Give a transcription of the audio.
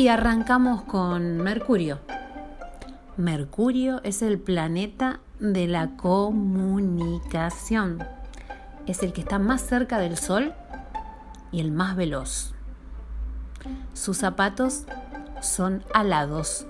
Y arrancamos con Mercurio. Mercurio es el planeta de la comunicación. Es el que está más cerca del Sol y el más veloz. Sus zapatos son alados